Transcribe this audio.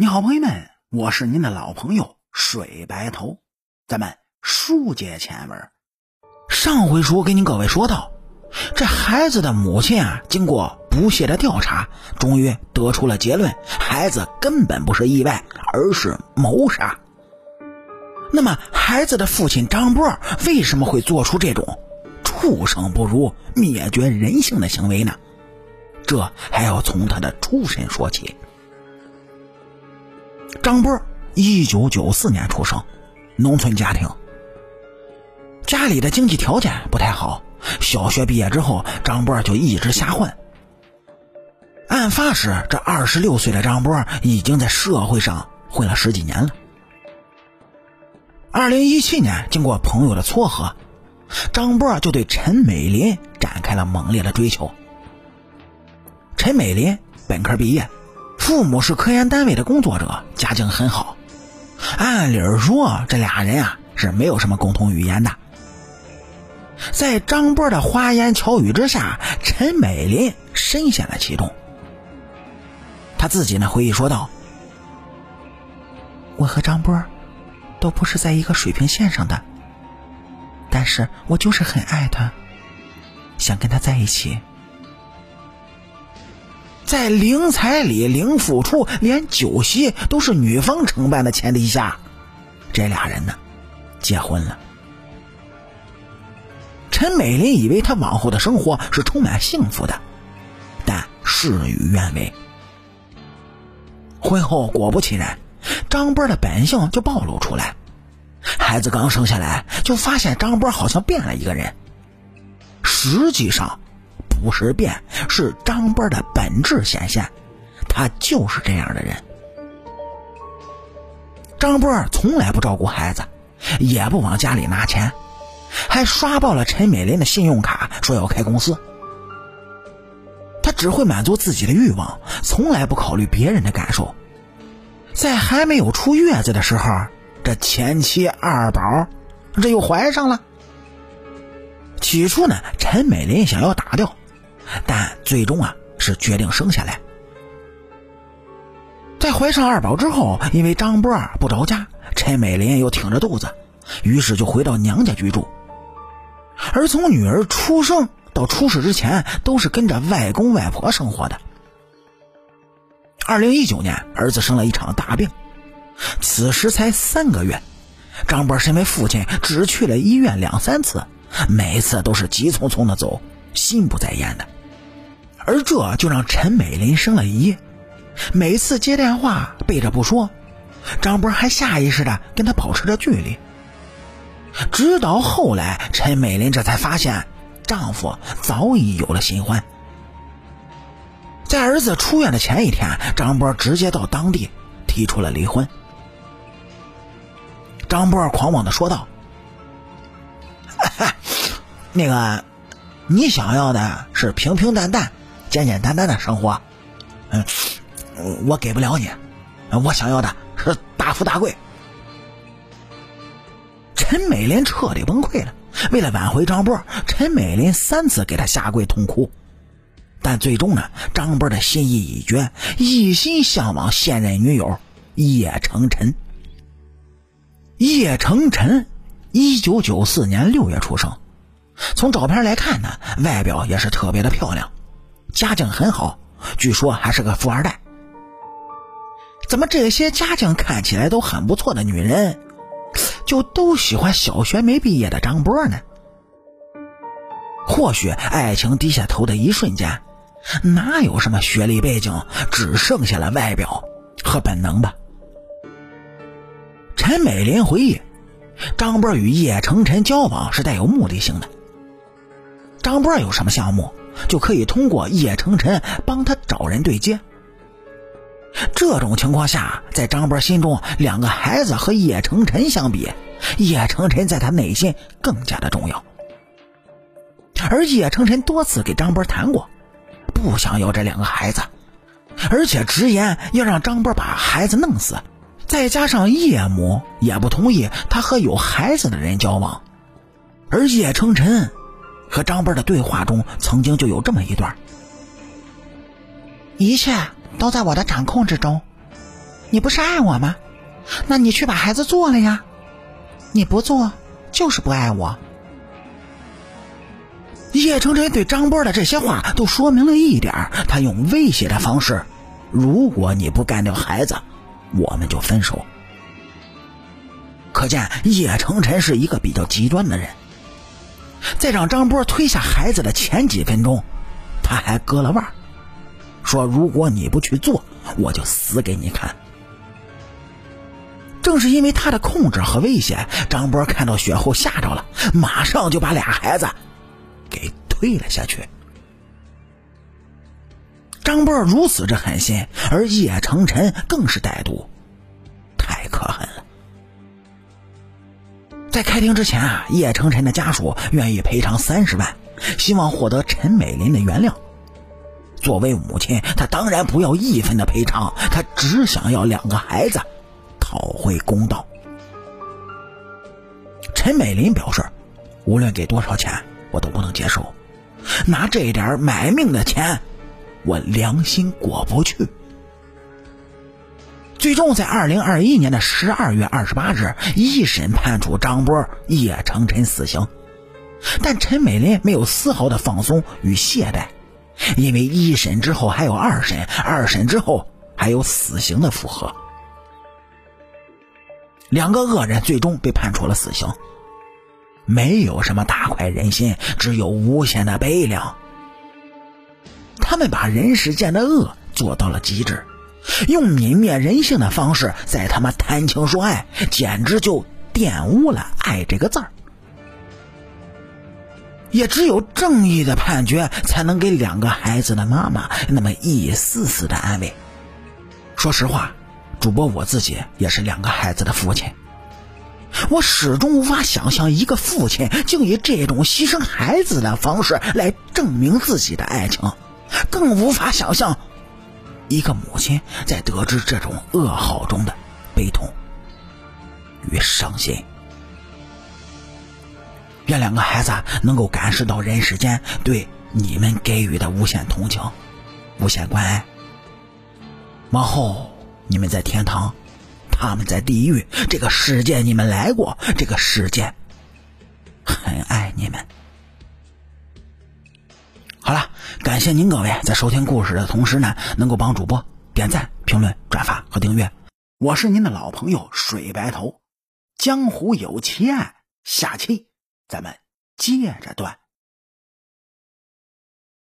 你好，朋友们，我是您的老朋友水白头，咱们书接前文。上回书给您各位说到，这孩子的母亲啊，经过不懈的调查，终于得出了结论：孩子根本不是意外，而是谋杀。那么，孩子的父亲张波为什么会做出这种畜生不如、灭绝人性的行为呢？这还要从他的出身说起。张波，一九九四年出生，农村家庭，家里的经济条件不太好。小学毕业之后，张波就一直瞎混。案发时，这二十六岁的张波已经在社会上混了十几年了。二零一七年，经过朋友的撮合，张波就对陈美林展开了猛烈的追求。陈美林本科毕业。父母是科研单位的工作者，家境很好。按理说，这俩人啊是没有什么共同语言的。在张波的花言巧语之下，陈美林深陷了其中。他自己呢回忆说道：“我和张波都不是在一个水平线上的，但是我就是很爱他，想跟他在一起。”在零彩礼、零付出、连酒席都是女方承办的前提下，这俩人呢，结婚了。陈美林以为他往后的生活是充满幸福的，但事与愿违。婚后果不其然，张波的本性就暴露出来。孩子刚生下来，就发现张波好像变了一个人。实际上。五十遍，是张波的本质显现，他就是这样的人。张波从来不照顾孩子，也不往家里拿钱，还刷爆了陈美林的信用卡，说要开公司。他只会满足自己的欲望，从来不考虑别人的感受。在还没有出月子的时候，这前妻二宝这又怀上了。起初呢，陈美林想要打掉。但最终啊，是决定生下来。在怀上二宝之后，因为张波不着家，陈美林又挺着肚子，于是就回到娘家居住。而从女儿出生到出世之前，都是跟着外公外婆生活的。二零一九年，儿子生了一场大病，此时才三个月。张波身为父亲，只去了医院两三次，每次都是急匆匆的走，心不在焉的。而这就让陈美林生了疑，每次接电话背着不说，张波还下意识的跟他保持着距离。直到后来，陈美林这才发现，丈夫早已有了新欢。在儿子出院的前一天，张波直接到当地提出了离婚。张波狂妄的说道：“那个，你想要的是平平淡淡。”简简单单的生活，嗯，我给不了你，我想要的是大富大贵。陈美林彻底崩溃了。为了挽回张波，陈美林三次给他下跪痛哭，但最终呢，张波的心意已决，一心向往现任女友叶成晨。叶成晨，一九九四年六月出生，从照片来看呢，外表也是特别的漂亮。家境很好，据说还是个富二代。怎么这些家境看起来都很不错的女人，就都喜欢小学没毕业的张波呢？或许爱情低下头的一瞬间，哪有什么学历背景，只剩下了外表和本能吧？陈美玲回忆，张波与叶成晨交往是带有目的性的。张波有什么项目？就可以通过叶成晨帮他找人对接。这种情况下，在张波心中，两个孩子和叶成晨相比，叶成晨在他内心更加的重要。而叶成晨多次给张波谈过，不想要这两个孩子，而且直言要让张波把孩子弄死。再加上叶母也不同意他和有孩子的人交往，而叶成晨。和张波的对话中，曾经就有这么一段：“一切都在我的掌控之中，你不是爱我吗？那你去把孩子做了呀！你不做，就是不爱我。叶成晨对张波的这些话都说明了一点：他用威胁的方式，如果你不干掉孩子，我们就分手。可见叶成晨是一个比较极端的人。在让张波推下孩子的前几分钟，他还割了腕，说：“如果你不去做，我就死给你看。”正是因为他的控制和威胁，张波看到雪后吓着了，马上就把俩孩子给推了下去。张波如此之狠心，而叶成晨更是歹毒，在开庭之前啊，叶成晨的家属愿意赔偿三十万，希望获得陈美林的原谅。作为母亲，她当然不要一分的赔偿，她只想要两个孩子。讨回公道。陈美林表示，无论给多少钱，我都不能接受。拿这点买命的钱，我良心过不去。最终，在二零二一年的十二月二十八日，一审判处张波、叶成琛死刑。但陈美林没有丝毫的放松与懈怠，因为一审之后还有二审，二审之后还有死刑的复核。两个恶人最终被判处了死刑。没有什么大快人心，只有无限的悲凉。他们把人世间的恶做到了极致，用泯灭人性的方式在他妈谈情说爱，简直就玷污了“爱”这个字儿。也只有正义的判决，才能给两个孩子的妈妈那么一丝丝的安慰。说实话。主播我自己也是两个孩子的父亲，我始终无法想象一个父亲竟以这种牺牲孩子的方式来证明自己的爱情，更无法想象一个母亲在得知这种噩耗中的悲痛与伤心。愿两个孩子能够感受到人世间对你们给予的无限同情、无限关爱。往后。你们在天堂，他们在地狱。这个世界你们来过，这个世界很爱你们。好了，感谢您各位在收听故事的同时呢，能够帮主播点赞、评论、转发和订阅。我是您的老朋友水白头，江湖有奇案，下期咱们接着断。